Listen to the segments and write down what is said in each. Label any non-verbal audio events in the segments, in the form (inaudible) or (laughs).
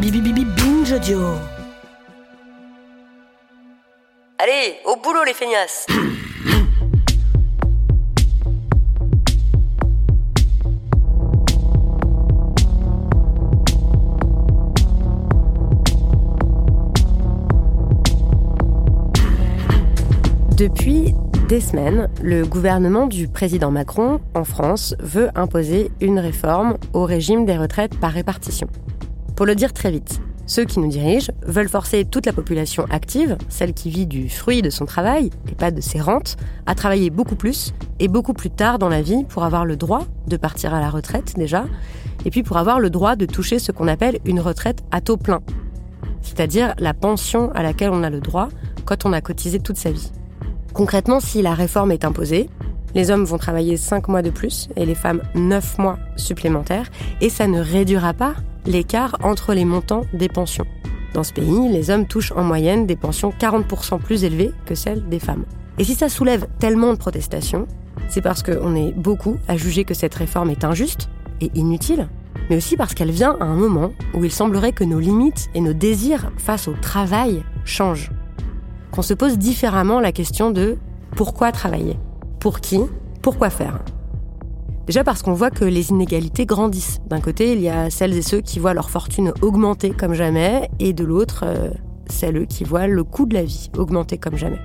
Bibi Bibi Binge Audio. Allez, au boulot les feignasses (clears throat) Depuis des semaines, le gouvernement du président Macron en France veut imposer une réforme au régime des retraites par répartition. Pour le dire très vite, ceux qui nous dirigent veulent forcer toute la population active, celle qui vit du fruit de son travail et pas de ses rentes, à travailler beaucoup plus et beaucoup plus tard dans la vie pour avoir le droit de partir à la retraite déjà, et puis pour avoir le droit de toucher ce qu'on appelle une retraite à taux plein, c'est-à-dire la pension à laquelle on a le droit quand on a cotisé toute sa vie. Concrètement, si la réforme est imposée, les hommes vont travailler 5 mois de plus et les femmes 9 mois supplémentaires, et ça ne réduira pas l'écart entre les montants des pensions. Dans ce pays, les hommes touchent en moyenne des pensions 40% plus élevées que celles des femmes. Et si ça soulève tellement de protestations, c'est parce qu'on est beaucoup à juger que cette réforme est injuste et inutile, mais aussi parce qu'elle vient à un moment où il semblerait que nos limites et nos désirs face au travail changent qu'on se pose différemment la question de pourquoi travailler Pour qui Pourquoi faire Déjà parce qu'on voit que les inégalités grandissent. D'un côté, il y a celles et ceux qui voient leur fortune augmenter comme jamais, et de l'autre, euh, celles qui voient le coût de la vie augmenter comme jamais.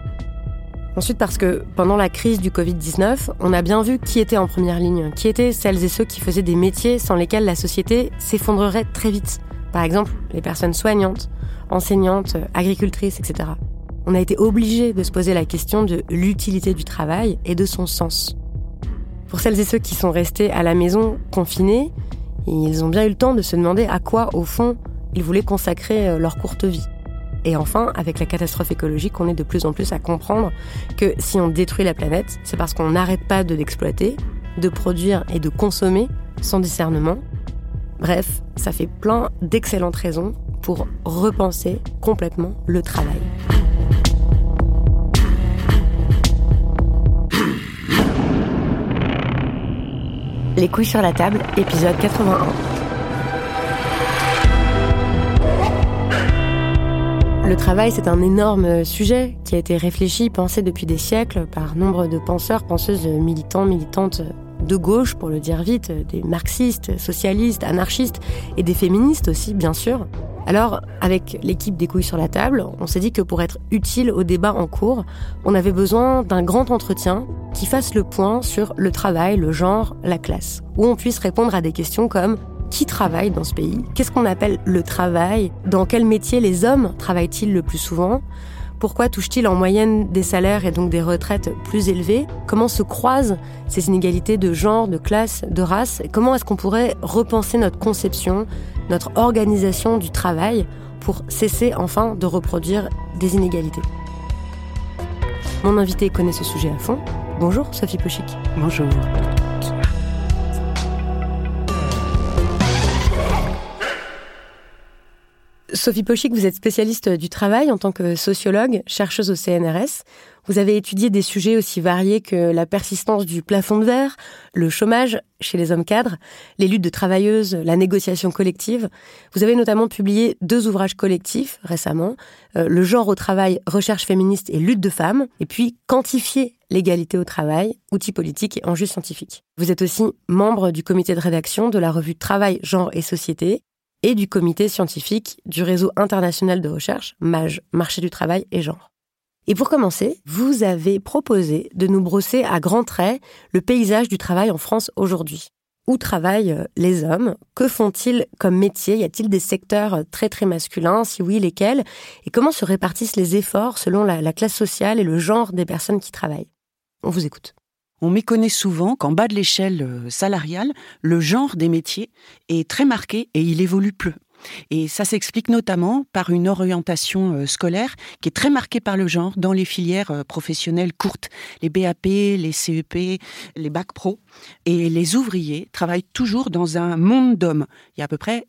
Ensuite parce que pendant la crise du Covid-19, on a bien vu qui était en première ligne, qui étaient celles et ceux qui faisaient des métiers sans lesquels la société s'effondrerait très vite. Par exemple, les personnes soignantes, enseignantes, agricultrices, etc on a été obligé de se poser la question de l'utilité du travail et de son sens. Pour celles et ceux qui sont restés à la maison confinés, ils ont bien eu le temps de se demander à quoi, au fond, ils voulaient consacrer euh, leur courte vie. Et enfin, avec la catastrophe écologique, on est de plus en plus à comprendre que si on détruit la planète, c'est parce qu'on n'arrête pas de l'exploiter, de produire et de consommer sans discernement. Bref, ça fait plein d'excellentes raisons pour repenser complètement le travail. Les couilles sur la table, épisode 81. Le travail, c'est un énorme sujet qui a été réfléchi, pensé depuis des siècles par nombre de penseurs, penseuses, militants, militantes de gauche, pour le dire vite, des marxistes, socialistes, anarchistes et des féministes aussi, bien sûr. Alors, avec l'équipe des couilles sur la table, on s'est dit que pour être utile au débat en cours, on avait besoin d'un grand entretien qui fasse le point sur le travail, le genre, la classe, où on puisse répondre à des questions comme qui travaille dans ce pays? Qu'est-ce qu'on appelle le travail? Dans quel métier les hommes travaillent-ils le plus souvent? Pourquoi touchent-ils en moyenne des salaires et donc des retraites plus élevées? Comment se croisent ces inégalités de genre, de classe, de race? Comment est-ce qu'on pourrait repenser notre conception, notre organisation du travail pour cesser enfin de reproduire des inégalités? Mon invité connaît ce sujet à fond. Bonjour Sophie Pochic. Bonjour. Sophie Pochic, vous êtes spécialiste du travail en tant que sociologue, chercheuse au CNRS. Vous avez étudié des sujets aussi variés que la persistance du plafond de verre, le chômage chez les hommes cadres, les luttes de travailleuses, la négociation collective. Vous avez notamment publié deux ouvrages collectifs récemment, euh, Le genre au travail, recherche féministe et lutte de femmes, et puis Quantifier l'égalité au travail, outils politiques et enjeux scientifiques. Vous êtes aussi membre du comité de rédaction de la revue Travail, genre et société, et du comité scientifique du réseau international de recherche, MAGE, Marché du Travail et Genre. Et pour commencer, vous avez proposé de nous brosser à grands traits le paysage du travail en France aujourd'hui. Où travaillent euh, les hommes? Que font-ils comme métier? Y a-t-il des secteurs euh, très très masculins? Si oui, lesquels? Et comment se répartissent les efforts selon la, la classe sociale et le genre des personnes qui travaillent? On vous écoute. On méconnaît souvent qu'en bas de l'échelle euh, salariale, le genre des métiers est très marqué et il évolue peu. Et ça s'explique notamment par une orientation euh, scolaire qui est très marquée par le genre dans les filières euh, professionnelles courtes, les BAP, les CEP, les bac pro. Et les ouvriers travaillent toujours dans un monde d'hommes. Il y a à peu près,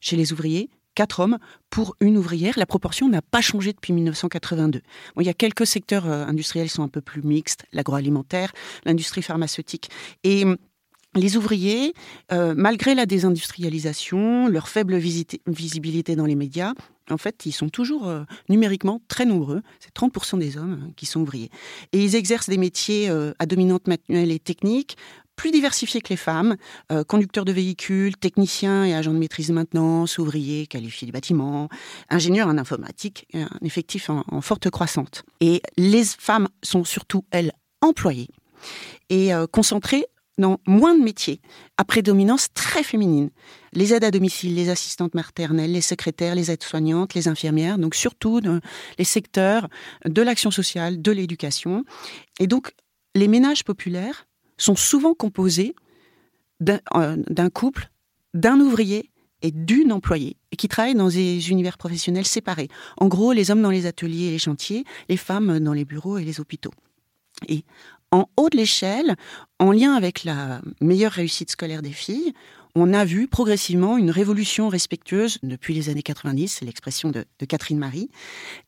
chez les ouvriers, quatre hommes pour une ouvrière. La proportion n'a pas changé depuis 1982. Bon, il y a quelques secteurs euh, industriels qui sont un peu plus mixtes, l'agroalimentaire, l'industrie pharmaceutique. Et hum, les ouvriers, euh, malgré la désindustrialisation, leur faible visibilité dans les médias, en fait, ils sont toujours euh, numériquement très nombreux. C'est 30% des hommes qui sont ouvriers. Et ils exercent des métiers à dominante manuelle et technique, plus diversifiés que les femmes, euh, conducteurs de véhicules, techniciens et agents de maîtrise de maintenance, ouvriers qualifiés du bâtiment, ingénieurs en informatique, un effectif en, forte croissance. Et les femmes sont surtout, elles, employées et euh, concentrées dans moins de métiers, à prédominance très féminine. Les aides à domicile, les assistantes maternelles, les secrétaires, les aides-soignantes, les infirmières, donc surtout dans les secteurs de l'action sociale, de l'éducation. Et donc, les ménages populaires sont souvent composés euh, d'un couple, d'un ouvrier et d'une employée, qui travaillent dans des univers professionnels séparés. En gros, les hommes dans les ateliers et les chantiers, les femmes dans les bureaux et les hôpitaux. Et en haut de l'échelle, en lien avec la meilleure réussite scolaire des filles, on a vu progressivement une révolution respectueuse depuis les années 90, c'est l'expression de, de, Catherine Marie.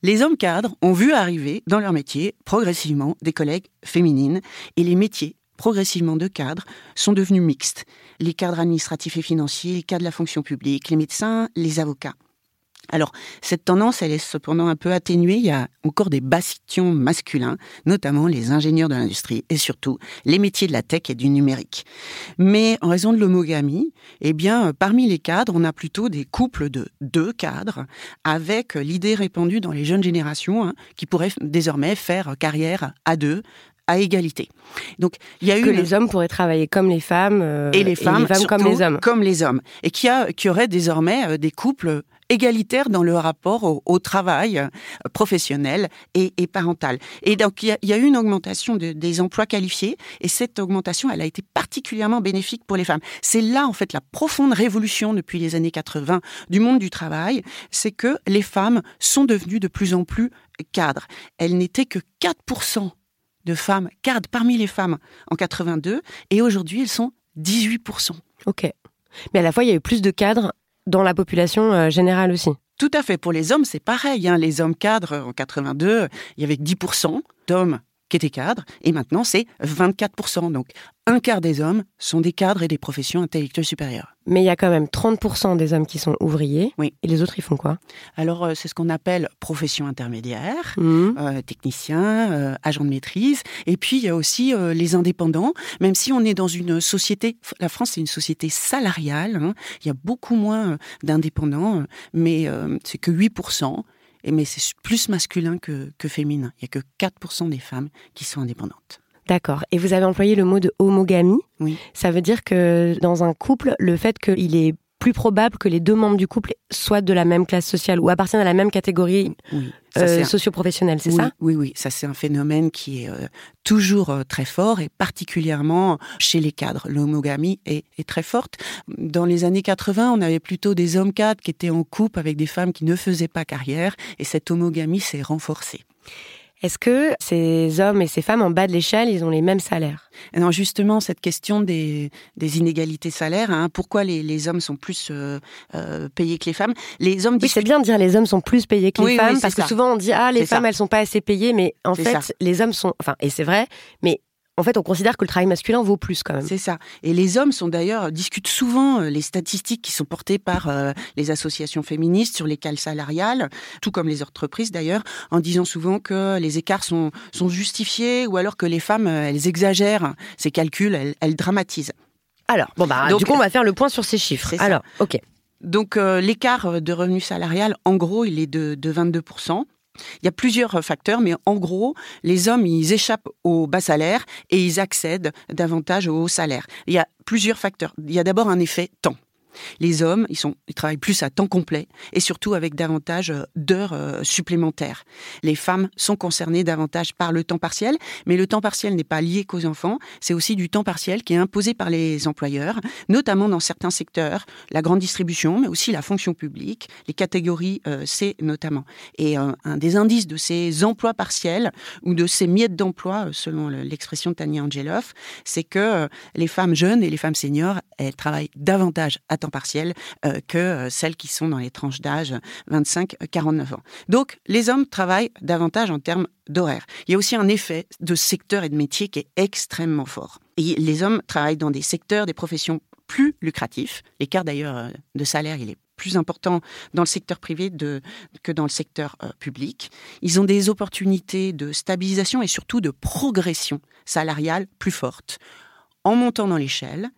Les hommes cadres ont vu arriver dans leur métier progressivement des collègues féminines et les métiers progressivement de cadres sont devenus mixtes. Les cadres administratifs et financiers, les cadres de la fonction publique, les médecins, les avocats. Alors, cette tendance, elle est cependant un peu atténuée. Il y a encore des bastions masculins, notamment les ingénieurs de l'industrie et surtout les métiers de la tech et du numérique. Mais en raison de l'homogamie, eh bien, parmi les cadres, on a plutôt des couples de deux cadres avec l'idée répandue dans les jeunes générations hein, qui pourraient désormais faire carrière à deux à égalité. Donc il y a eu que les hommes pourraient travailler comme les femmes euh, et les femmes, comme les hommes, comme les hommes, et qui a qui aurait désormais euh, des couples égalitaires dans le rapport au, travail euh, professionnel et, parental. Et donc il y, a, eu une augmentation des emplois qualifiés et cette augmentation elle a été particulièrement bénéfique pour les femmes. C'est là en fait la profonde révolution depuis les années 80 du monde du travail, c'est que les femmes sont devenues de plus en plus cadres. Elles n'étaient que 4% de femmes cadres parmi les femmes en 82 et aujourd'hui elles sont 18%. Ok. Mais à la fois il y a eu plus de cadres dans la population euh, générale aussi. Tout à fait. Pour les hommes, c'est pareil. Hein. Les hommes cadres en 82, il y avait 10% d'hommes qui étaient cadres, et maintenant c'est 24%. Donc un quart des hommes sont des cadres et des professions intellectuelles supérieures. Mais il y a quand même 30% des hommes qui sont ouvriers. Oui. Et les autres, ils font quoi? Alors, euh, c'est ce qu'on appelle profession intermédiaire, mmh. euh, technicien, euh, agent de maîtrise. Et puis, il y a aussi les indépendants. Même si on est dans une société, la France, c'est une société salariale. Hein. il y a beaucoup moins d'indépendants, mais c'est que 8% mais c'est plus masculin que, que féminin. Il n'y a que 4% des femmes qui sont indépendantes. D'accord. Et vous avez employé le mot de homogamie. Oui. Ça veut dire que dans un couple, le fait qu'il est plus probable que les deux membres du couple soient de la même classe sociale ou appartiennent à la même catégorie euh, socio-professionnelle, c'est ça? Oui, oui, ça c'est un phénomène qui est euh, toujours euh, très fort et particulièrement chez les cadres. L'homogamie est, est, très forte. Dans les années 80, on avait plutôt des hommes cadres qui étaient en couple avec des femmes qui ne faisaient pas carrière et cette homogamie s'est renforcée. Est-ce que ces hommes et ces femmes en bas de l'échelle, ils ont les mêmes salaires? Non, justement, cette question des, des inégalités salaires, hein, pourquoi les, les, hommes sont plus euh, euh, payés que les femmes? Les hommes Oui, c'est bien de dire les hommes sont plus payés que les femmes, parce que souvent on dit ah les femmes elles sont pas assez payées, mais en fait les hommes sont, enfin et c'est vrai, mais en fait, on considère que le travail masculin vaut plus quand même. C'est ça. Et les hommes sont d'ailleurs discutent souvent euh, les statistiques qui sont portées par euh, les associations féministes sur les cales salariales, tout comme les entreprises d'ailleurs, en disant souvent que les écarts sont sont justifiés ou alors que les femmes euh, elles exagèrent ces calculs, elles, elles dramatisent. Alors, bon bah du coup on va faire le point sur ces chiffres. Alors, ok. Donc l'écart de revenus salarial, en gros, il est de, de 22 il y a plusieurs facteurs, mais en gros, les hommes, ils échappent au bas salaire et ils accèdent davantage au haut salaire. Il y a plusieurs facteurs. Il y a d'abord un effet temps. Les hommes, ils, travaillent plus à temps complet et surtout avec davantage euh, d'heures euh, supplémentaires. Les femmes sont concernées davantage par le temps partiel, mais le temps partiel n'est pas lié qu'aux enfants, c'est aussi du temps partiel qui est imposé par les employeurs, notamment dans certains secteurs, la grande distribution, mais aussi la fonction publique, les catégories euh, C notamment. Et un des indices de ces emplois partiels ou de ces miettes d'emploi, selon l'expression de Tania Angeloff, c'est que les femmes jeunes et les femmes seniors, elles travaillent davantage à temps partiel euh, que euh, celles qui sont dans les tranches d'âge 25-49 ans. Donc, les hommes travaillent davantage en termes d'horaire. Il y a aussi un effet de secteur et de métier qui est extrêmement fort. Et les hommes travaillent dans des secteurs, des professions plus lucratifs. L'écart d'ailleurs euh, de salaire, il est plus important dans le secteur privé que dans le secteur public. Ils ont des opportunités de stabilisation et surtout de progression salariale plus fortes en montant dans l'échelle,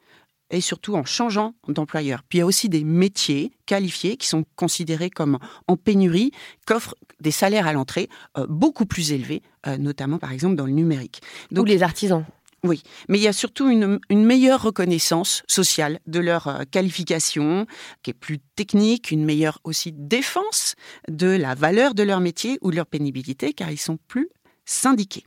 et surtout en changeant d'employeur. Puis il y a aussi des métiers qualifiés qui sont considérés comme en pénurie, qu'offrent des salaires à l'entrée euh, beaucoup plus élevés, euh, notamment par exemple dans le numérique. Donc les artisans. Oui, mais il y a surtout une, meilleure reconnaissance sociale de leur euh, qualification, qui est plus technique, une meilleure aussi défense de la valeur de leur métier ou de leur pénibilité, car ils sont plus syndiqués.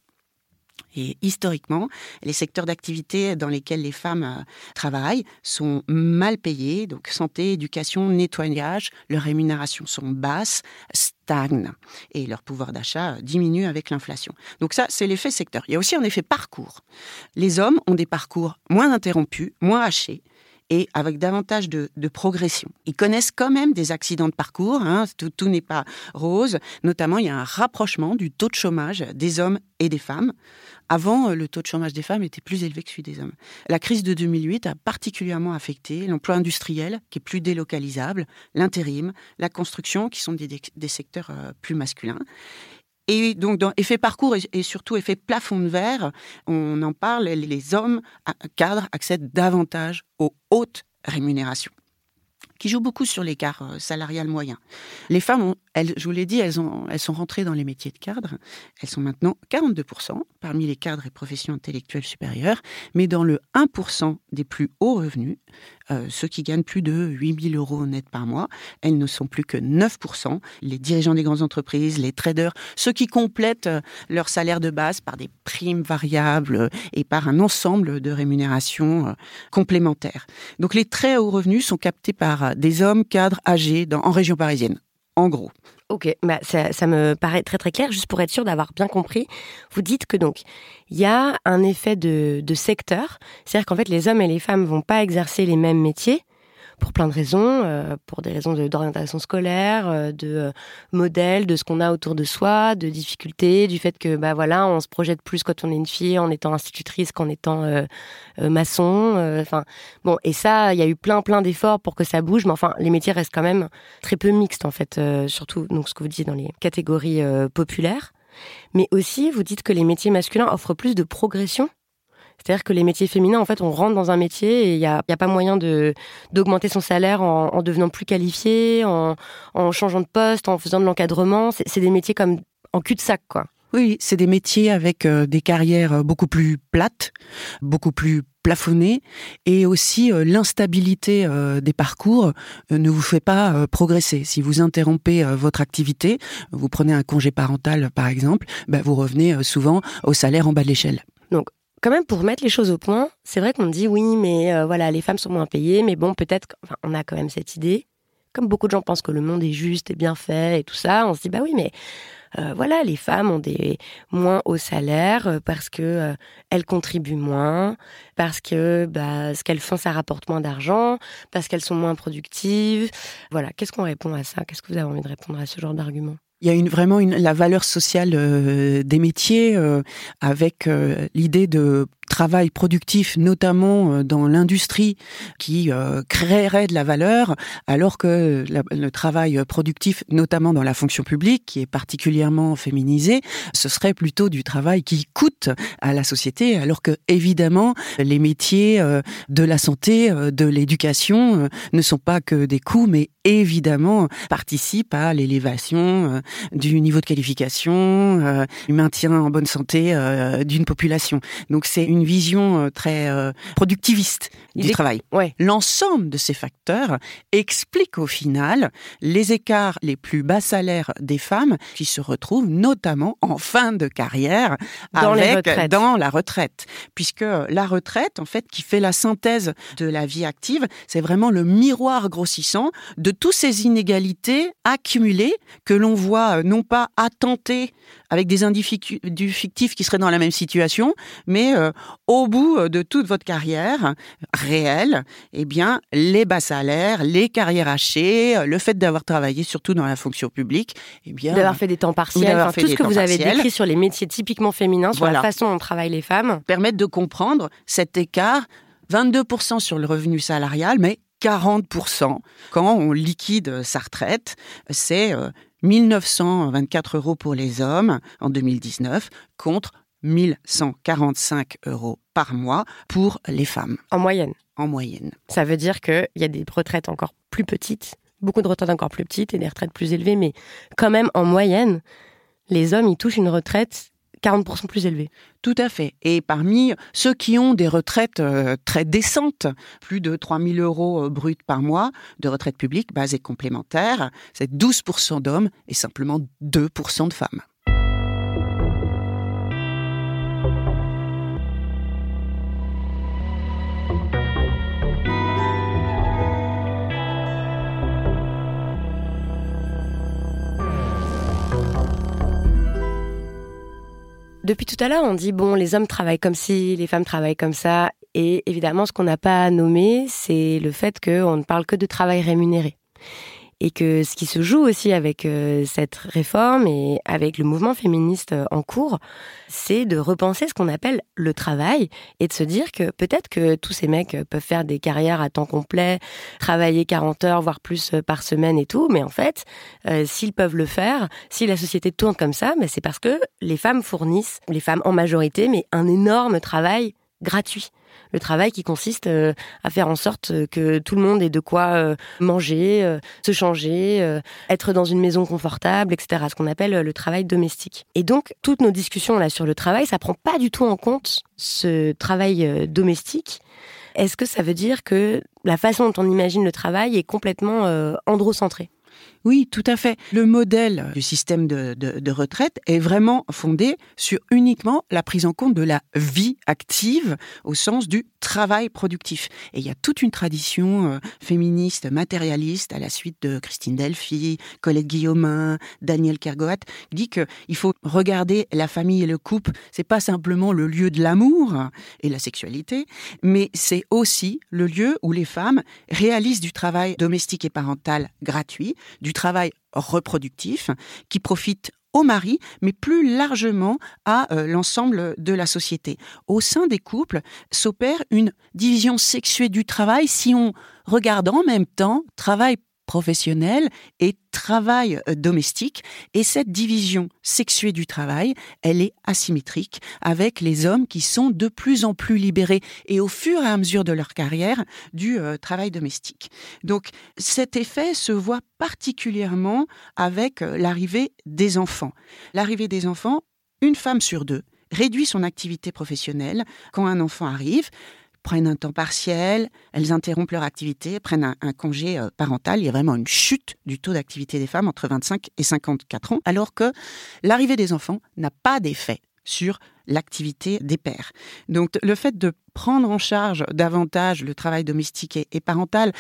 Et historiquement, les secteurs d'activité dans lesquels les femmes euh, travaillent sont mal payés, donc santé, éducation, nettoyage, leurs rémunérations sont basses, stagnent et leur pouvoir d'achat euh, diminue avec l'inflation. Donc ça, c'est l'effet secteur. Il y a aussi un effet parcours. Les hommes ont des parcours moins interrompus, moins hachés, et avec davantage de, progression. Ils connaissent quand même des accidents de parcours, hein, tout, n'est pas rose. Notamment, il y a un rapprochement du taux de chômage des hommes et des femmes. Avant, euh, le taux de chômage des femmes était plus élevé que celui des hommes. La crise de 2008 a particulièrement affecté l'emploi industriel, qui est plus délocalisable, l'intérim, la construction, qui sont des, secteurs euh, plus masculins. Et donc, dans effet parcours et, surtout effet plafond de verre, on en parle, les hommes cadres accèdent davantage aux hautes rémunérations qui jouent beaucoup sur l'écart euh, salarial moyen. Les femmes, elles, je vous l'ai dit, elles, ont, elles sont rentrées dans les métiers de cadre. Elles sont maintenant 42% parmi les cadres et professions intellectuelles supérieures, mais dans le 1% des plus hauts revenus, euh, ceux qui gagnent plus de 8000 euros net par mois, elles ne sont plus que 9%. Les dirigeants des grandes entreprises, les traders, ceux qui complètent euh, leur salaire de base par des primes variables et par un ensemble de rémunérations complémentaires. Donc les très hauts revenus sont captés par des hommes cadres âgés en région parisienne, en gros. Ok, bah ça, me paraît très très clair. Juste pour être sûr d'avoir bien compris, vous dites que donc il y a un effet de, de secteur, c'est-à-dire qu'en fait les hommes et les femmes vont pas exercer les mêmes métiers, pour plein de raisons, euh, pour des raisons d'orientation scolaire, euh, de euh, modèle, de ce qu'on a autour de soi, de difficultés, du fait que bah voilà, on se projette plus quand on est une fille en étant institutrice qu'en étant maçon. Enfin bon, et ça, il y a eu plein plein d'efforts pour que ça bouge, mais enfin les métiers restent quand même très peu mixtes en fait, surtout donc ce que vous dites dans les catégories populaires. Mais aussi, vous dites que les métiers masculins offrent plus de progression c'est-à-dire que les métiers féminins, en fait, on rentre dans un métier et il n'y a, a, pas moyen de d'augmenter son salaire en, devenant plus qualifié, en, en, changeant de poste, en faisant de l'encadrement. C'est des métiers comme en cul-de-sac, quoi. Oui, c'est des métiers avec euh, des carrières euh, beaucoup plus plates, beaucoup plus plafonnées, et aussi euh, l'instabilité des parcours ne vous fait pas progresser. Si vous interrompez votre activité, vous prenez un congé parental par exemple, ben, vous revenez souvent au salaire en bas de l'échelle. Donc quand même, pour mettre les choses au point, c'est vrai qu'on dit oui, mais euh, voilà, les femmes sont moins payées, mais bon, peut-être, enfin, on a quand même cette idée. Comme beaucoup de gens pensent que le monde est juste et bien fait et tout ça, on se dit bah oui, mais euh, voilà, les femmes ont des moins hauts salaires euh, parce que elles contribuent moins, parce que bah, ce qu'elles font ça rapporte moins d'argent, parce qu'elles sont moins productives. Voilà, qu'est-ce qu'on répond à ça? Qu'est-ce que vous avez envie de répondre à ce genre d'argument? Il y a une, vraiment une, la valeur sociale euh, des métiers euh, avec euh, l'idée de travail productif, notamment euh, dans l'industrie, qui euh, créerait de la valeur, alors que le travail productif, notamment dans la fonction publique, qui est particulièrement féminisé, ce serait plutôt du travail qui coûte à la société, alors que évidemment les métiers euh, de la santé, de l'éducation ne sont pas que des coûts, mais évidemment participent à l'élévation du niveau de qualification, du maintien en bonne santé d'une population. Donc c'est une une vision très productiviste du travail. Ouais. L'ensemble de ces facteurs expliquent au final les écarts les plus bas salaires des femmes qui se retrouvent notamment en fin de carrière Dans avec, la retraite. Puisque la retraite, en fait, qui fait la synthèse de la vie active, c'est vraiment le miroir grossissant de toutes ces inégalités accumulées que l'on voit euh, non pas attenter avec des individus fictifs qui seraient dans la même situation, mais euh, au bout euh, de toute votre carrière réelle, eh bien, les bas salaires, les carrières hachées, euh, le fait d'avoir travaillé surtout dans la fonction publique, eh bien, D'avoir fait des temps partiels, enfin, tout ce que vous avez décrit sur les métiers typiquement féminins, sur la façon dont travaillent les femmes. permettre de comprendre cet écart, 22% sur le revenu salarial, mais 40% quand on liquide sa retraite. C'est euh, 1924 euros pour les hommes en 2019 contre 1145 euros par mois pour les femmes En moyenne. en moyenne. Ça veut dire qu'il y a des retraites encore plus petites, beaucoup de retraites encore plus petites et des retraites plus élevées, mais quand même, en moyenne, les hommes, ils touchent une retraite 40% plus élevée. Tout à fait. Et parmi ceux qui ont des retraites euh, très décentes, plus de 3000 euros euh, bruts par mois de retraite publique, base et complémentaire, c'est 12% d'hommes et simplement 2% de femmes. Depuis tout à l'heure, on dit, bon, les hommes travaillent comme ci, les femmes travaillent comme ça. Et évidemment, ce qu'on n'a pas nommé, c'est le fait qu'on ne parle que de travail rémunéré. Et que ce qui se joue aussi avec euh, cette réforme et avec le mouvement féministe euh, en cours, c'est de repenser ce qu'on appelle le travail et de se dire que peut-être que tous ces mecs euh, peuvent faire des carrières à temps complet, travailler 40 heures, voire plus par semaine et tout, mais en fait, s'ils peuvent le faire, si la société tourne comme ça, mais c'est parce que les femmes fournissent, les femmes en majorité, mais un énorme travail gratuit. Le travail qui consiste euh, à faire en sorte euh, que tout le monde ait de quoi euh, manger, se changer, être dans une maison confortable, etc. Ce qu'on appelle le travail domestique. Et donc, toutes nos discussions là sur le travail, ça prend pas du tout en compte ce travail domestique. Est-ce que ça veut dire que la façon dont on imagine le travail est complètement androcentrée? Oui, tout à fait. Le modèle du système de, retraite est vraiment fondé sur uniquement la prise en compte de la vie active au sens du travail productif. Et il y a toute une tradition euh, féministe, matérialiste, à la suite de Christine Delphi, Colette Guillaumin, Daniel Kergoat, qui dit qu'il faut regarder la famille et le couple, c'est pas simplement le lieu de l'amour et la sexualité, mais c'est aussi le lieu où les femmes réalisent du travail domestique et parental gratuit, du travail reproductif qui profite au mari, mais plus largement à euh, l'ensemble de la société. Au sein des couples s'opère une division sexuée du travail si on regarde en même temps travail professionnel et travail euh, domestique. Et cette division sexuée du travail, elle est asymétrique avec les hommes qui sont de plus en plus libérés et au fur et à mesure de leur carrière du euh, travail domestique. Donc cet effet se voit particulièrement avec euh, l'arrivée des enfants. L'arrivée des enfants, une femme sur deux réduit son activité professionnelle quand un enfant arrive prennent un temps partiel, elles interrompent leur activité, prennent un, congé euh, parental. Il y a vraiment une chute du taux d'activité des femmes entre 25 et 54 ans, alors que l'arrivée des enfants n'a pas d'effet sur l'activité des pères. Donc le fait de prendre en charge davantage le travail domestique et parental,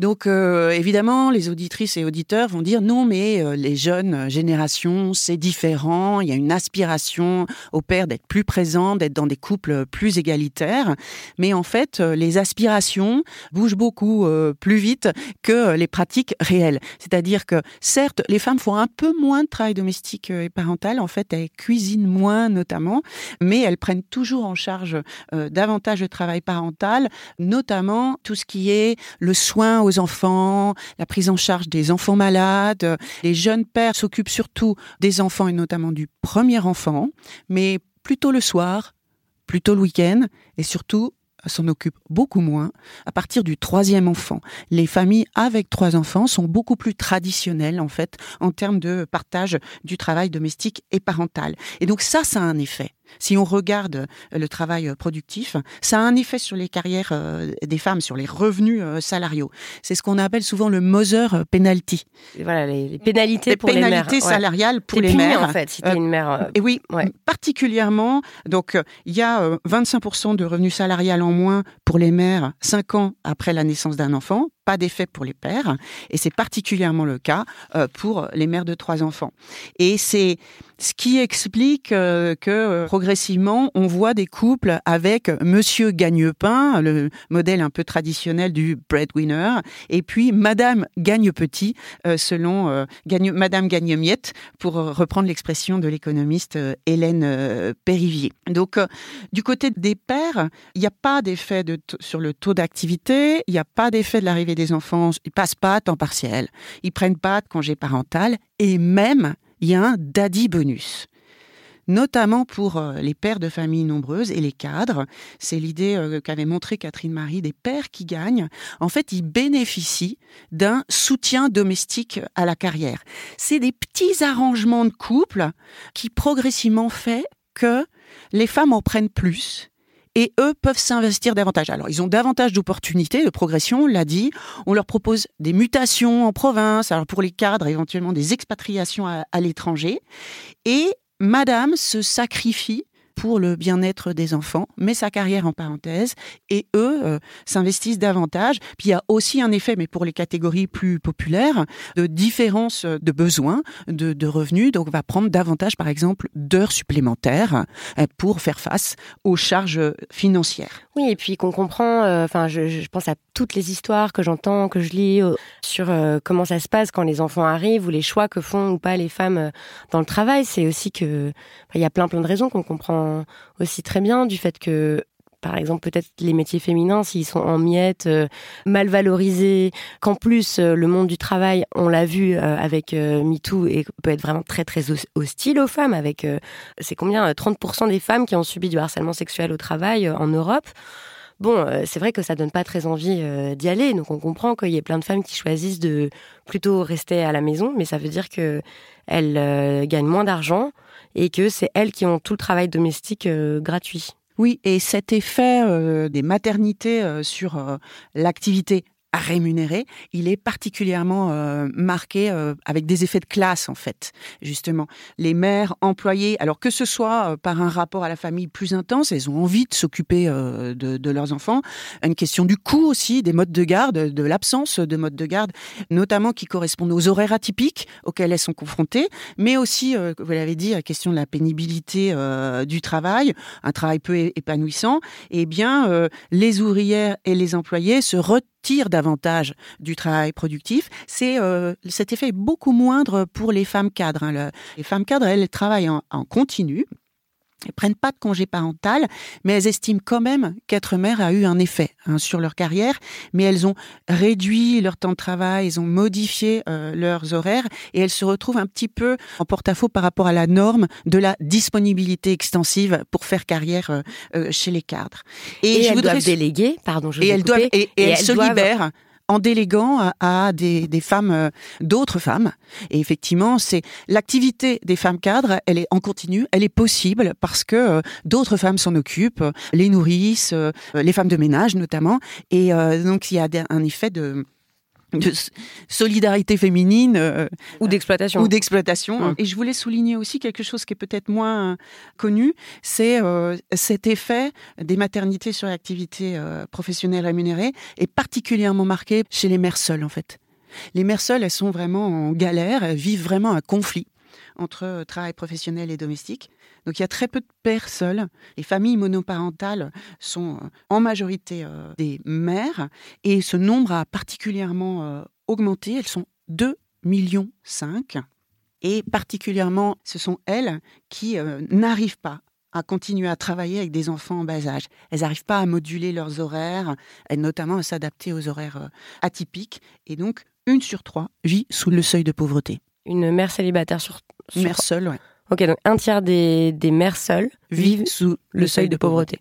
donc euh, évidemment, les auditrices et auditeurs vont dire non, mais euh, les jeunes générations, c'est différent. Il y a une aspiration au père d'être plus présent, d'être dans des couples plus égalitaires. Mais en fait, euh, les aspirations bougent beaucoup euh, plus vite que euh, les pratiques réelles. C'est-à-dire que certes, les femmes font un peu moins de travail domestique euh, et parental. En fait, elles cuisinent moins notamment, mais elles prennent toujours en charge euh, davantage de travail parental, notamment tout ce qui est le soin enfants, la prise en charge des enfants malades. Les jeunes pères s'occupent surtout des enfants et notamment du premier enfant, mais plutôt le soir, plutôt le week-end et surtout s'en occupent beaucoup moins à partir du troisième enfant. Les familles avec trois enfants sont beaucoup plus traditionnelles en fait en termes de partage du travail domestique et parental. Et donc ça, ça a un effet. Si on regarde le travail productif, ça a un effet sur les carrières des femmes, sur les revenus salariaux. C'est ce qu'on appelle souvent le Moser penalty. voilà, les, pénalités pour les mères. salariales pour les mères. en fait, si une mère. et oui, particulièrement. Donc, il y a 25% de revenus salariales en moins pour les mères 5 ans après la naissance d'un enfant pas d'effet pour les pères, et c'est particulièrement le cas euh, pour les mères de trois enfants. Et c'est ce qui explique euh, que euh, progressivement, on voit des couples avec Monsieur Gagne-Pain, le modèle un peu traditionnel du breadwinner, et puis Madame Gagne-Petit, selon Madame Gagne-Miette, pour reprendre l'expression de l'économiste Hélène Périvier. Donc, du côté des pères, il n'y a pas d'effet de sur le taux d'activité, il n'y a pas d'effet de l'arrivée des enfants, ils passent pas à temps partiel, ils prennent pas de congé parental et même il y a un daddy bonus notamment pour euh, les pères de familles nombreuses et les cadres. C'est l'idée euh, qu'avait montré Catherine Marie des pères qui gagnent. En fait, ils bénéficient d'un soutien domestique à la carrière. C'est des petits arrangements de couple qui progressivement fait que les femmes en prennent plus et eux peuvent s'investir davantage. Alors, ils ont davantage d'opportunités de progression, on l'a dit. On leur propose des mutations en province, alors pour les cadres, éventuellement des expatriations à, à l'étranger. Et Madame se sacrifie pour le bien-être des enfants, met sa carrière en parenthèse et eux euh, s'investissent davantage. Puis il y a aussi un effet, mais pour les catégories plus populaires, de différence de besoins, de, revenus. Donc on va prendre davantage, par exemple, d'heures supplémentaires euh, pour faire face aux charges financières. Et puis qu'on comprend, euh, enfin je, pense à toutes les histoires que j'entends, que je lis sur comment ça se passe quand les enfants arrivent ou les choix que font ou pas les femmes dans le travail. C'est aussi que il y a plein plein de raisons qu'on comprend aussi très bien du fait que par exemple, peut-être les métiers féminins, s'ils sont en miettes, euh, mal valorisés, qu'en plus euh, le monde du travail, on l'a vu euh, avec MeToo, et peut être vraiment très très hostile aux femmes. Avec, c'est combien 30% des femmes qui ont subi du harcèlement sexuel au travail en Europe. Bon, c'est vrai que ça donne pas très envie d'y aller, donc on comprend qu'il y ait plein de femmes qui choisissent de plutôt rester à la maison, mais ça veut dire que elles gagnent moins d'argent et que c'est elles qui ont tout le travail domestique gratuit. Oui, et cet effet euh, des maternités euh, sur l'activité à rémunérer, il est particulièrement euh, marqué euh, avec des effets de classe en fait. Justement, les mères employées, alors que ce soit euh, par un rapport à la famille plus intense, elles ont envie de s'occuper de, de, leurs enfants. Une question du coût aussi, des modes de garde, de l'absence de modes de garde, notamment qui correspondent aux horaires atypiques auxquels elles sont confrontées, mais aussi, vous l'avez dit, la question de la pénibilité du travail, un travail peu épanouissant. Eh bien, les ouvrières et les employés se retirent tire davantage du travail productif, c'est euh, cet effet est beaucoup moindre pour les femmes cadres. Hein. les femmes cadres, elles travaillent en, en continu, elles prennent pas de congé parental, mais elles estiment quand même qu'être mère a eu un effet hein, sur leur carrière. Mais elles ont réduit leur temps de travail, elles ont modifié euh, leurs horaires et elles se retrouvent un petit peu en porte-à-faux par rapport à la norme de la disponibilité extensive pour faire carrière euh, euh, chez les cadres. Et, je elles doivent déléguer, pardon, je et elles doivent et, elles, se libèrent en déléguant à, des, femmes, euh, d'autres femmes. Et effectivement, c'est l'activité des femmes cadres, elle est en continu, elle est possible parce que euh, d'autres femmes s'en occupent, les nourrices, euh, les femmes de ménage notamment. Et donc il y a un effet de de solidarité féminine euh, ou d'exploitation. ou d'exploitation. Et je voulais souligner aussi quelque chose qui est peut-être moins connu c'est euh, cet effet des maternités sur l'activité euh, professionnelle rémunérée est particulièrement marqué chez les mères seules en fait. Les mères seules elles sont vraiment en galère elles vivent vraiment un conflit entre travail professionnel et domestique donc il y a très peu de pères seuls. Les familles monoparentales sont euh, en majorité euh, des mères et ce nombre a particulièrement euh, augmenté. Elles sont 2 millions 5 et particulièrement ce sont elles qui n'arrivent pas à continuer à travailler avec des enfants en bas âge. Elles n'arrivent pas à moduler leurs horaires, et notamment à s'adapter aux horaires atypiques. Et donc, une sur trois vit sous le seuil de pauvreté. Une mère célibataire sur... Une mère seule, oui. Ok, donc un tiers des, des mères seules vivent sous le seuil de pauvreté.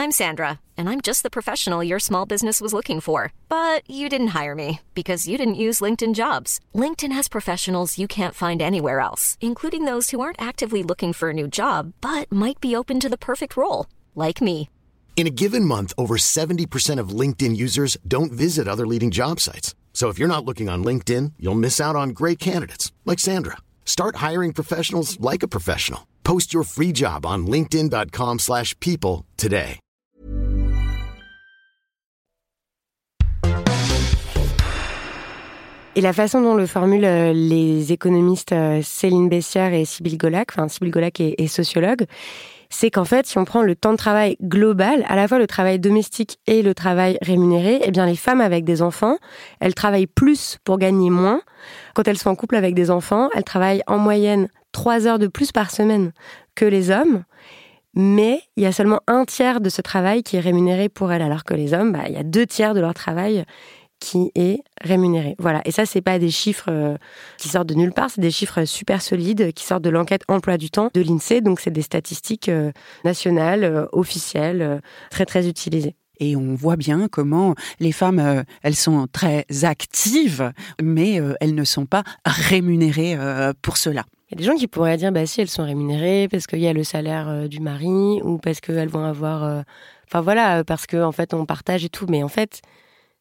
I'm Sandra, and I'm just the professional your small business was looking for. But you didn't hire me because you didn't use LinkedIn jobs. LinkedIn has professionals you can't find anywhere else, including those who aren't actively looking for a new job but might be open to the perfect role, like me. In a given month, over 70% of LinkedIn users don't visit other leading job sites. So if you're not looking on LinkedIn, you'll miss out on great candidates like Sandra. Start hiring professionals like a professional. Post your free job on linkedin.com/people today. Et la façon dont le formulent euh, les économistes euh, Céline Bessière et Sybille Golac, enfin Sybille Golac est, est sociologue, c'est qu'en fait, si on prend le temps de travail global, à la fois le travail domestique et le travail rémunéré, eh bien les femmes avec des enfants, elles travaillent plus pour gagner moins. Quand elles sont en couple avec des enfants, elles travaillent en moyenne trois heures de plus par semaine que les hommes. Mais il y a seulement un tiers de ce travail qui est rémunéré pour elles, alors que les hommes, bah, il y a deux tiers de leur travail qui est rémunéré. Voilà. Et ça, c'est pas des chiffres euh, qui sortent de nulle part, c'est des chiffres super solides qui sortent de l'enquête emploi du temps de l'INSEE. Donc, c'est des statistiques euh, nationales, euh, officielles, très, très utilisées. Et on voit bien comment les femmes, euh, elles sont très actives, mais euh, elles ne sont pas rémunérées euh, pour cela. Il y a des gens qui pourraient dire, bah si, elles sont rémunérées parce qu'il y a le salaire du mari ou parce qu'elles vont avoir... Enfin voilà, parce qu'en en fait, on partage et tout. Mais en fait,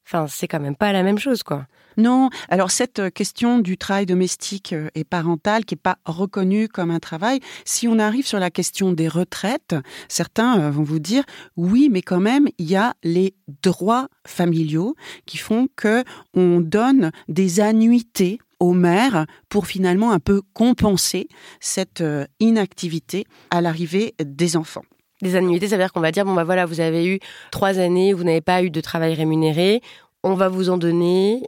enfin, c'est quand même pas la même chose, quoi. Non, alors cette euh, question du travail domestique euh, et parental qui n'est pas reconnue comme un travail, si on arrive sur la question des retraites, certains euh, vont vous dire oui, mais quand même, il y a les droits familiaux qui font que on donne des annuités aux mères pour finalement un peu compenser cette inactivité à l'arrivée des enfants. Des annuités, ça veut dire qu'on va dire, bon bah voilà, vous avez eu trois années, vous n'avez pas eu de travail rémunéré, on va vous en donner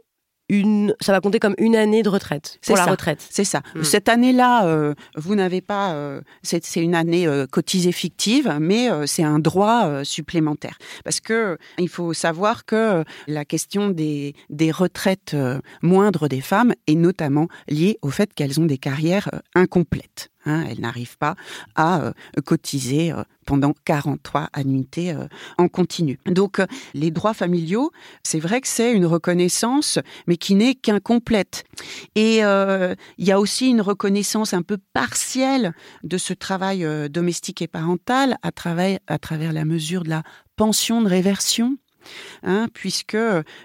une... Ça va compter comme une année de retraite, pour la retraite. C'est ça. Mm. Cette année-là, euh, vous n'avez pas. euh, c'est une année euh, cotisée fictive, mais c'est un droit supplémentaire. Parce que il faut savoir que la question des, des retraites moindres des femmes est notamment liée au fait qu'elles ont des carrières incomplètes. Hein. elles n'arrivent pas à euh, cotiser euh, pendant 43 annuités euh, en continu. Donc, euh, les droits familiaux, c'est vrai que c'est une reconnaissance, mais qui n'est qu'incomplète. Et il y a aussi une reconnaissance un peu partielle de ce travail domestique et parental à travers, la mesure de la pension de réversion. hein, puisque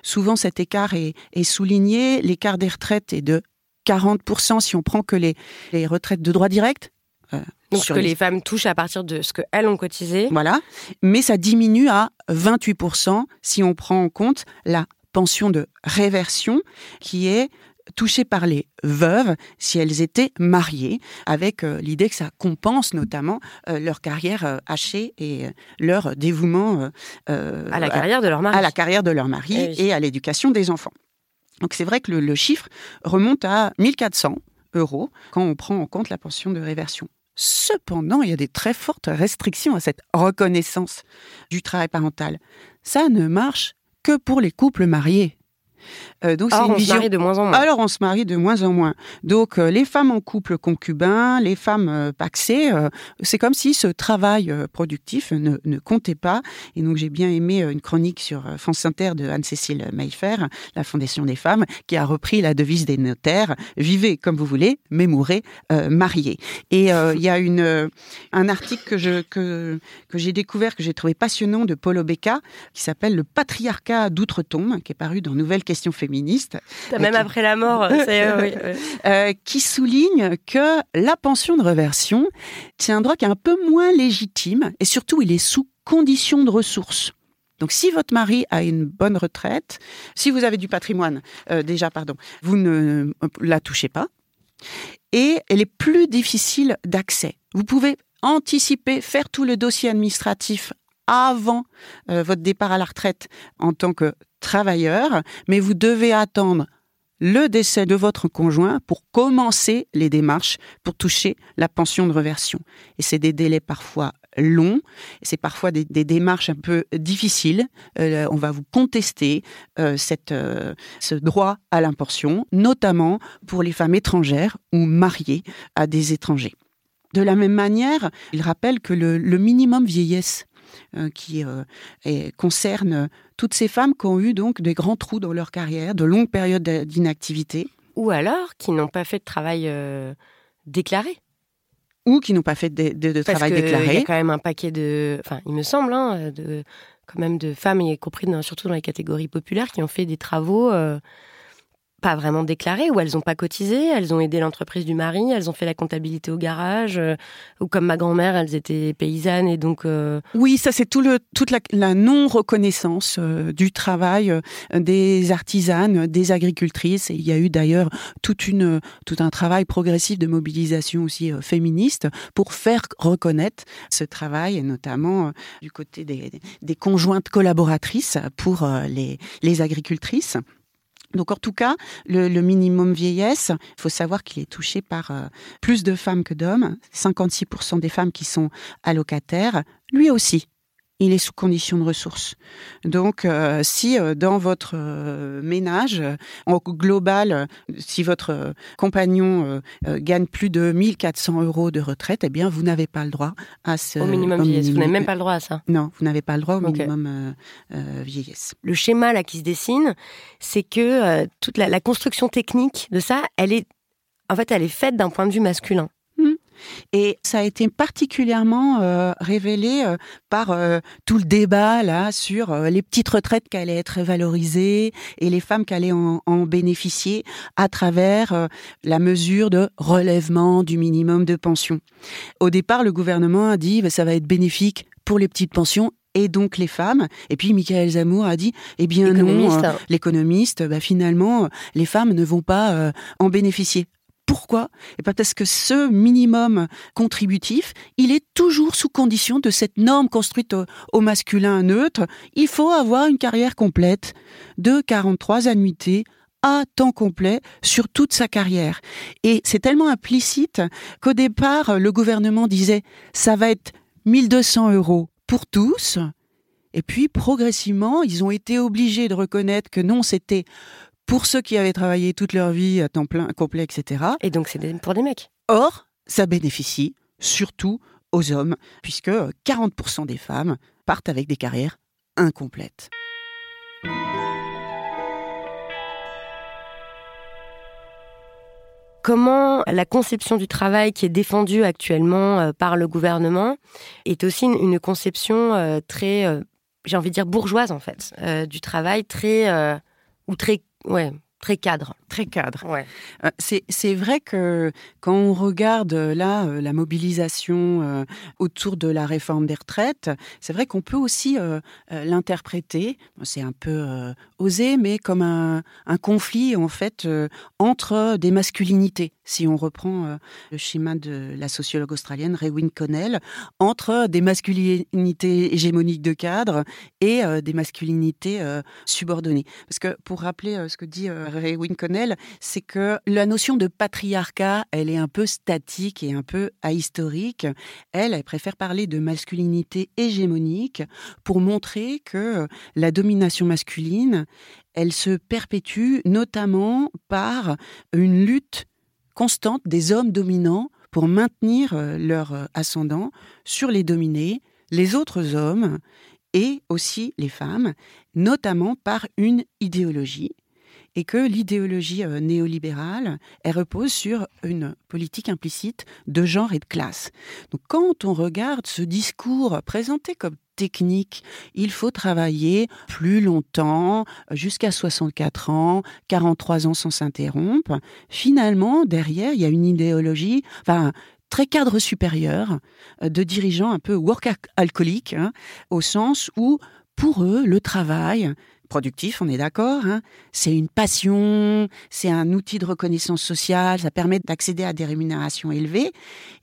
souvent cet écart est, est souligné, l'écart des retraites est de 40% si on prend que les, les retraites de droit direct. euh, Donc ce que les- les femmes touchent à partir de ce qu'elles ont cotisé. voilà. Mais ça diminue à 28% si on prend en compte la pension de réversion qui est touchée par les veuves si elles étaient mariées, avec euh, l'idée que ça compense notamment euh, leur carrière euh, hachée et leur dévouement À la carrière de leur mari. à la carrière de leur mari Eh oui. et à l'éducation des enfants. Donc c'est vrai que le, chiffre remonte à 1400 euros quand on prend en compte la pension de réversion. Cependant, il y a des très fortes restrictions à cette reconnaissance du travail parental. Ça ne marche que pour les couples mariés. Euh, donc c'est Or, une on se vision marie de moins en moins. alors on se marie de moins en moins. Donc euh, les femmes en couple concubin, les femmes euh, paxées, euh, c'est comme si ce travail euh, productif ne, ne comptait pas. Et donc j'ai bien aimé une chronique sur France Inter de Anne-Cécile Maillefer, la Fondation des femmes, qui a repris la devise des notaires vivez comme vous voulez, mais mourrez mariés. Et il y a une un article que je que que j'ai découvert que j'ai trouvé passionnant de Paul Obeka qui s'appelle Le patriarcat d'outre-tombe, qui est paru dans Nouvelles questions féministes Même après la mort, (laughs) c'est oui, oui. euh, qui souligne que la pension de réversion, c'est un droit qui est un peu moins légitime et surtout il est sous condition de ressources. Donc si votre mari a une bonne retraite, si vous avez du patrimoine, euh, déjà pardon, vous ne euh, la touchez pas et elle est plus difficile d'accès. Vous pouvez anticiper, faire tout le dossier administratif avant euh, votre départ à la retraite en tant que travailleur, mais vous devez attendre le décès de votre conjoint pour commencer les démarches pour toucher la pension de reversion. Et c'est des délais parfois longs, c'est parfois des, des démarches un peu difficiles. Euh, on va vous contester euh, cette, euh, ce droit à l'importion, notamment pour les femmes étrangères ou mariées à des étrangers. De la même manière, il rappelle que le, le minimum vieillesse qui concerne toutes ces femmes qui ont eu donc des grands trous dans leur carrière, de longues périodes d'inactivité. Ou alors qui n'ont pas fait de travail déclaré ou qui n'ont pas fait de, de, de travail déclaré. Il y a quand même un paquet de, enfin, il me semble, hein, de, quand même de femmes, y compris surtout dans les catégories populaires, qui ont fait des travaux euh, pas vraiment déclarées, où elles n'ont pas cotisé, elles ont aidé l'entreprise du mari, elles ont fait la comptabilité au garage, euh, ou comme ma grand-mère, elles étaient paysannes et donc... Euh, oui, ça c'est tout le, toute la, non-reconnaissance euh, du travail des artisanes, des agricultrices. Et il y a eu d'ailleurs toute tout un travail progressif de mobilisation aussi féministe pour faire reconnaître ce travail, et notamment du côté des, des, conjointes collaboratrices pour les, les agricultrices. Donc en tout cas, le, minimum vieillesse, il faut savoir qu'il est touché par euh, plus de femmes que d'hommes. 56% des femmes qui sont allocataires, lui aussi, il est sous condition de ressources. Donc, euh, si euh, dans votre euh, ménage, en global, si votre compagnon gagne plus de 1400 euros de retraite, eh bien, vous n'avez pas le droit à ce... Au minimum vieillesse. Vous n'avez même pas le droit à ça Non, vous n'avez pas le droit au minimum vieillesse. Le schéma là qui se dessine, c'est que toute la, la construction technique de ça, elle est... En fait, elle est faite d'un point de vue masculin. Et ça a été particulièrement euh, révélé euh, par euh, tout le débat là sur les petites retraites qui allaient être valorisées et les femmes qui allaient en, bénéficier à travers la mesure de relèvement du minimum de pension. Au départ, le gouvernement a dit que bah, ça va être bénéfique pour les petites pensions et donc les femmes. Et puis Michael Zemmour a dit, eh bien non, l'économiste, bah, finalement, les femmes ne vont pas en bénéficier. Pourquoi Et parce que ce minimum contributif, il est toujours sous condition de cette norme construite au, masculin neutre. Il faut avoir une carrière complète de 43 annuités à temps complet sur toute sa carrière. Et c'est tellement implicite qu'au départ, le gouvernement disait ça va être 1200 euros pour tous. Et puis, progressivement, ils ont été obligés de reconnaître que non, c'était pour ceux qui avaient travaillé toute leur vie à temps plein, complet, etc. Et donc c'est pour des mecs. Or, ça bénéficie surtout aux hommes, puisque 40% des femmes partent avec des carrières incomplètes. Comment la conception du travail qui est défendue actuellement euh, par le gouvernement est aussi une conception euh, très, euh, j'ai envie de dire bourgeoise en fait, du travail très ou très ouais, très cadre. Très cadre. Ouais. Euh, c'est vrai que quand on regarde euh, là euh, la mobilisation autour de la réforme des retraites, c'est vrai qu'on peut aussi l'interpréter, c'est un peu osé, mais comme un, un, conflit en fait entre des masculinités. Si on reprend le schéma de la sociologue australienne Rewin Connell, entre des masculinités hégémoniques de cadre et des masculinités subordonnées. Parce que pour rappeler ce que dit Ray Winconnell, c'est que la notion de patriarcat, elle est un peu statique et un peu ahistorique. Elle, elle préfère parler de masculinité hégémonique pour montrer que la domination masculine, elle se perpétue notamment par une lutte constante des hommes dominants pour maintenir euh, leur ascendant sur les dominés, les autres hommes et aussi les femmes, notamment par une idéologie et que l'idéologie euh, néolibérale, elle repose sur une politique implicite de genre et de classe. Donc quand on regarde ce discours présenté comme technique, il faut travailler plus longtemps, jusqu'à 64 ans, 43 ans sans s'interrompre. Finalement, derrière, il y a une idéologie, enfin, très cadre supérieur euh, de dirigeants un peu work alcooliques, hein, au sens où pour eux, le travail, productif, on est d'accord. Hein. c'est une passion, c'est un outil de reconnaissance sociale, ça permet d'accéder à des rémunérations élevées.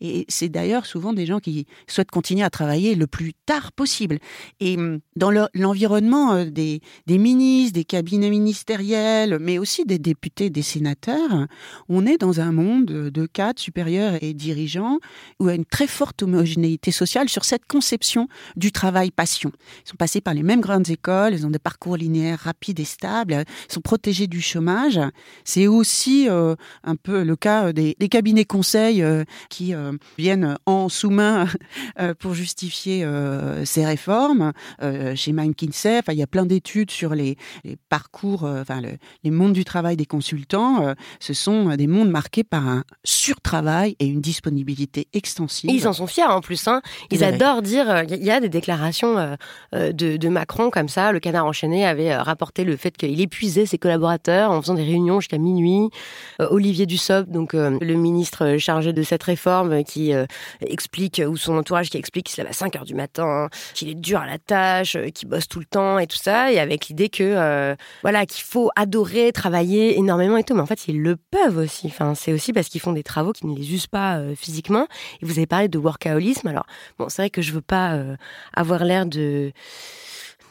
Et c'est d'ailleurs souvent des gens qui souhaitent continuer à travailler le plus tard possible. Et hum, dans l'environnement euh, des, des ministres, des cabinets ministériels, mais aussi des députés, des sénateurs, on est dans un monde de cadres supérieurs et dirigeants où il y a une très forte homogénéité sociale sur cette conception du travail passion. Ils sont passés par les mêmes grandes écoles, ils ont des parcours linéaires manière rapide et stable, sont protégés du chômage. C'est aussi euh, un peu le cas des, des cabinets conseils euh, qui euh, viennent en sous-main (laughs) pour justifier ces réformes. chez McKinsey, enfin, il y a plein d'études sur les, les parcours, enfin, le, les mondes du travail des consultants. ce sont des mondes marqués par un surtravail et une disponibilité extensive. ils en sont fiers en plus. Hein. Ils adorent dire, il y a des déclarations de, de, Macron comme ça. Le canard enchaîné avait rapporté le fait qu'il épuisait ses collaborateurs en faisant des réunions jusqu'à minuit. Olivier Dussopt, donc le ministre chargé de cette réforme, qui explique, ou son entourage qui explique qu'il se lève à 5 heures du matin, qu'il est dur à la tâche, qu'il bosse tout le temps et tout ça, et avec l'idée que, voilà, qu'il faut adorer, travailler énormément et tout. Mais en fait, ils le peuvent aussi. Enfin, c'est aussi parce qu'ils font des travaux qui ne les usent pas physiquement. Et vous avez parlé de workaholisme. Alors, bon, c'est vrai que je veux pas avoir l'air de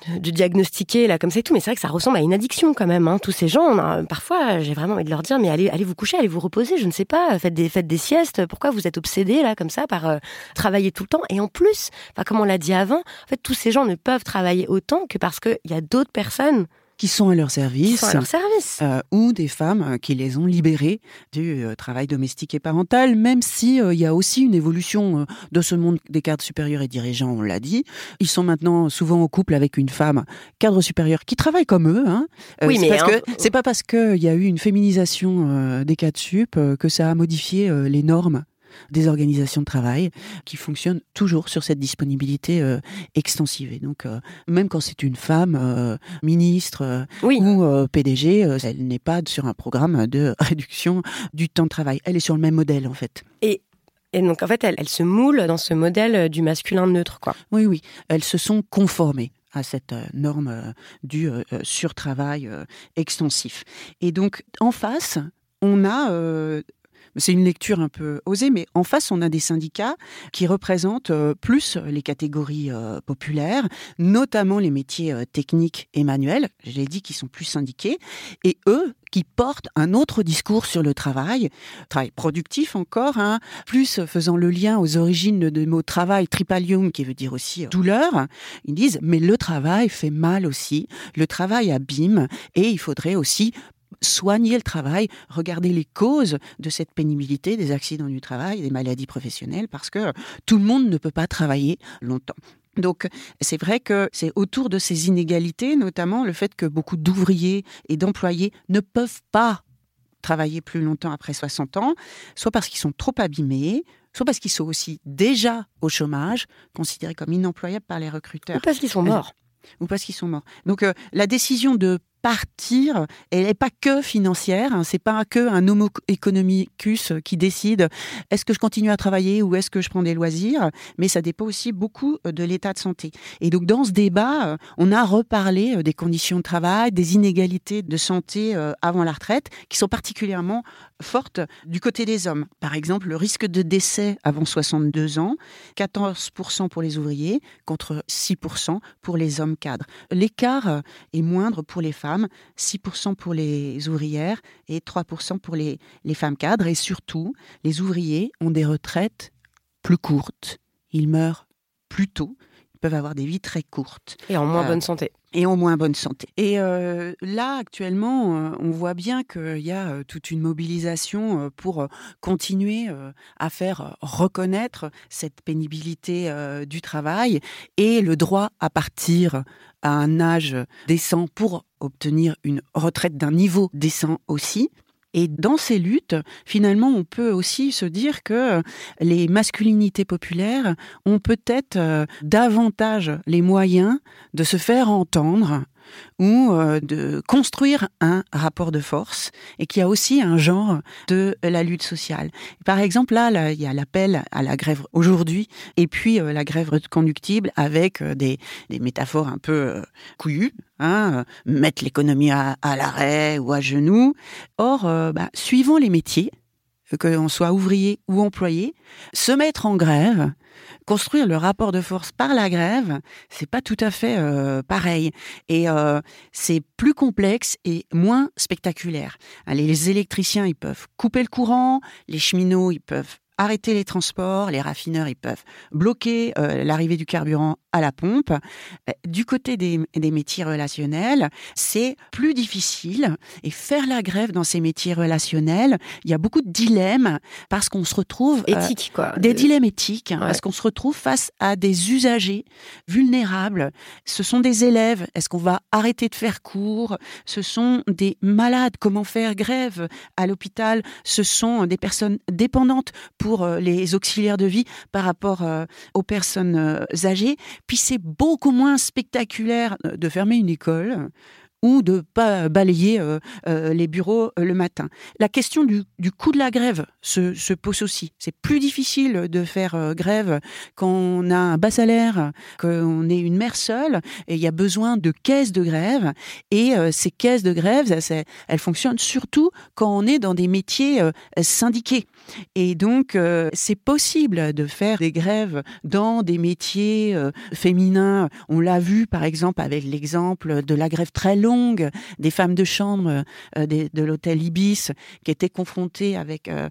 de, diagnostiquer là comme ça et tout, mais c'est vrai que ça ressemble à une addiction quand même. Hein. Tous ces gens, parfois, j'ai vraiment envie de leur dire, mais allez, allez vous coucher, allez vous reposer, je ne sais pas, faites des, faites des siestes. Pourquoi vous êtes obsédés là comme ça par euh, travailler tout le temps? Et en plus, comme on l'a dit avant, en fait, tous ces gens ne peuvent travailler autant que parce qu'il y a d'autres personnes qui sont à leur service, à leur service. Euh, ou des femmes euh, qui les ont libérées du euh, travail domestique et parental, même si il y a aussi une évolution de ce monde des cadres supérieurs et dirigeants, on l'a dit. Ils sont maintenant souvent au couple avec une femme cadre supérieur qui travaille comme eux. Hein. oui, mais parce que c'est pas parce qu'il y a eu une féminisation des cadres sup que ça a modifié les normes des organisations de travail qui fonctionnent toujours sur cette disponibilité euh, extensive. Et donc, euh, même quand c'est une femme euh, ministre ou PDG, elle n'est pas sur un programme de (laughs) réduction du temps de travail. Elle est sur le même modèle, en fait. Et et donc, en fait, elle, elle, se moule dans ce modèle du masculin neutre, quoi. Oui, oui. Elles se sont conformées à cette norme du surtravail extensif. Et donc, en face, on a c'est une lecture un peu osée, mais en face, on a des syndicats qui représentent euh, plus les catégories euh, populaires, notamment les métiers euh, techniques et manuels, je l'ai dit, qui sont plus syndiqués, et eux qui portent un autre discours sur le travail, travail productif encore, hein, plus faisant le lien aux origines de mot travail, tripalium, qui veut dire aussi douleur. Ils disent, mais le travail fait mal aussi, le travail abîme, et il faudrait aussi soigner le travail, regarder les causes de cette pénibilité, des accidents du travail, des maladies professionnelles, parce que tout le monde ne peut pas travailler longtemps. Donc c'est vrai que c'est autour de ces inégalités, notamment le fait que beaucoup d'ouvriers et d'employés ne peuvent pas travailler plus longtemps après 60 ans, soit parce qu'ils sont trop abîmés, soit parce qu'ils sont aussi déjà au chômage, considérés comme inemployables par les recruteurs. Ou parce qu'ils sont morts. Ou parce qu'ils sont morts. Donc euh, la décision de partir, elle n'est pas que financière, hein, c'est pas que un homo economicus qui décide est-ce que je continue à travailler ou est-ce que je prends des loisirs, mais ça dépend aussi beaucoup euh, de l'état de santé. Et donc dans ce débat, euh, on a reparlé euh, des conditions de travail, des inégalités de santé avant la retraite, qui sont particulièrement fortes du côté des hommes. Par exemple, le risque de décès avant 62 ans, 14% pour les ouvriers contre 6% pour les hommes cadres. L'écart est moindre pour les femmes 6% pour les ouvrières et 3% pour les, les femmes cadres. Et surtout, les ouvriers ont des retraites plus courtes. Ils meurent plus tôt peuvent avoir des vies très courtes. Et en moins euh, bonne santé. Et en moins bonne santé. Et euh, là, actuellement, euh, on voit bien qu'il y a toute une mobilisation pour continuer à faire reconnaître cette pénibilité du travail et le droit à partir à un âge décent pour obtenir une retraite d'un niveau décent aussi. Et dans ces luttes, finalement, on peut aussi se dire que les masculinités populaires ont peut-être euh, davantage les moyens de se faire entendre ou euh, de construire un rapport de force et qui a aussi un genre de la lutte sociale. Par exemple, là, il y a l'appel à la grève aujourd'hui et puis euh, la grève conductible avec euh, des, métaphores un peu couillues, hein, mettre l'économie à, l'arrêt ou à genoux. Or, bah, suivant les métiers, que l'on soit ouvrier ou employé, se mettre en grève, construire le rapport de force par la grève, c'est pas tout à fait euh, pareil. Et euh, c'est plus complexe et moins spectaculaire. les électriciens, ils peuvent couper le courant, les cheminots, ils peuvent arrêter les transports, les raffineurs ils peuvent bloquer euh, l'arrivée du carburant à la pompe. Euh, du côté des, métiers relationnels, c'est plus difficile et faire la grève dans ces métiers relationnels, il y a beaucoup de dilemmes parce qu'on se retrouve euh, éthique quoi. Des dilemmes éthiques parce qu'on se retrouve face à des usagers vulnérables. Ce sont des élèves. Est-ce qu'on va arrêter de faire cours? Ce sont des malades. Comment faire grève à l'hôpital? Ce sont des personnes dépendantes pour euh, les auxiliaires de vie par rapport euh, aux personnes euh, âgées. Puis c'est beaucoup moins spectaculaire de fermer une école ou de pas balayer euh, euh, les bureaux euh, le matin. La question du, coût de la grève se, se pose aussi. C'est plus difficile de faire grève quand on a un bas salaire, qu'on est une mère seule, et il y a besoin de caisses de grève. Et ces caisses de grève, elles fonctionnent surtout quand on est dans des métiers syndiqués. Et donc, c'est possible de faire des grèves dans des métiers féminins. On l'a vu, par exemple, avec l'exemple de la grève très longue des femmes de chambre euh, de l'hôtel Ibis qui étaient confrontées avec euh,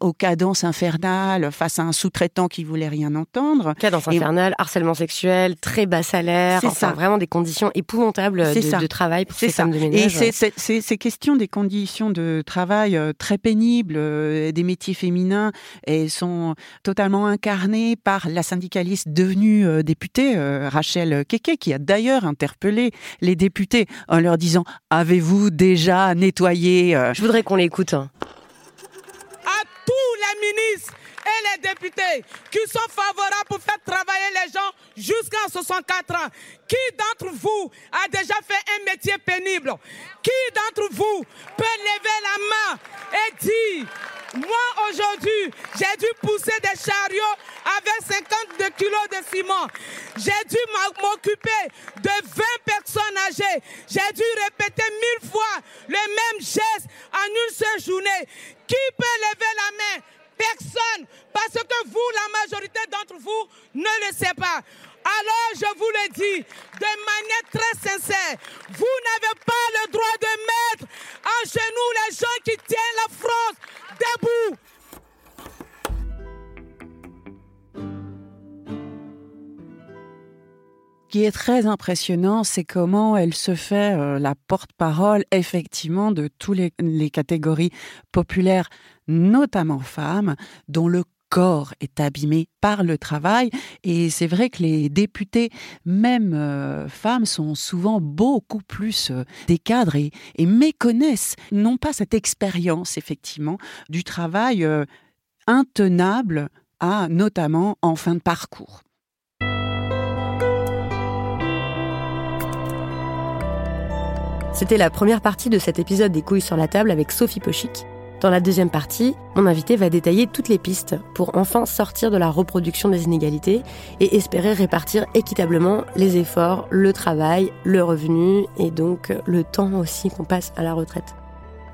aux cadences infernales face à un sous-traitant qui voulait rien entendre. Cadence infernale, harcèlement sexuel, très bas salaire, enfin ça. vraiment des conditions épouvantables de, travail pour ces femmes de ménage. Et ces questions des conditions de travail euh, très pénibles, des métiers féminins, et sont totalement incarnées par la syndicaliste devenue députée, Rachel Keke, qui a d'ailleurs interpellé les députés en leur disant Avez-vous déjà nettoyé euh, Je voudrais qu'on l'écoute. Hein. À tous les ministres et les députés qui sont favorables pour faire travailler les gens jusqu'à 64 ans. Qui d'entre vous a déjà fait un métier pénible? Qui d'entre vous peut lever la main et dire moi, aujourd'hui, j'ai dû pousser des chariots avec 52 kilos de ciment. J'ai dû m'occuper de 20 personnes âgées. J'ai dû répéter mille fois le même geste en une seule journée. Qui peut lever la main? Personne. Parce que vous, la majorité d'entre vous, ne le sait pas. Alors je vous le dis de manière très sincère, vous n'avez pas le droit de mettre en genoux les gens qui tiennent la France debout. Qui est très impressionnant, c'est comment elle se fait euh, la porte-parole effectivement de toutes les, catégories populaires, notamment femmes, dont le corps est abîmé par le travail. Et c'est vrai que les députés, même euh, femmes, sont souvent beaucoup plus euh, des cadres et, méconnaissent, non pas cette expérience, effectivement, du travail euh, intenable à notamment en fin de parcours. C'était la première partie de cet épisode des couilles sur la table avec Sophie Pochic. Dans la deuxième partie, mon invité va détailler toutes les pistes pour enfin sortir de la reproduction des inégalités et espérer répartir équitablement les efforts, le travail, le revenu et donc le temps aussi qu'on passe à la retraite.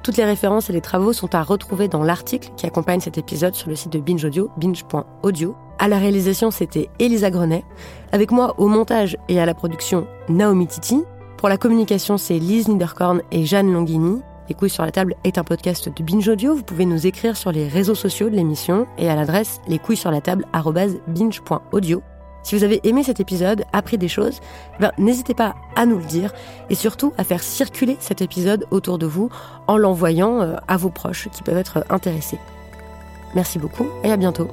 Toutes les références et les travaux sont à retrouver dans l'article qui accompagne cet épisode sur le site de Binge Audio, binge.audio. À la réalisation, c'était Elisa Grenet. Avec moi au montage et à la production, Naomi Titi. Pour la communication, c'est Lise Niederkorn et Jeanne Longhini. Les couilles sur la table est un podcast de Binge Audio. Vous pouvez nous écrire sur les réseaux sociaux de l'émission et à l'adresse les couilles sur la table binge.audio. Si vous avez aimé cet épisode, appris des choses, ben, n'hésitez pas à nous le dire et surtout à faire circuler cet épisode autour de vous en l'envoyant euh, à vos proches qui peuvent être intéressés. Merci beaucoup et à bientôt.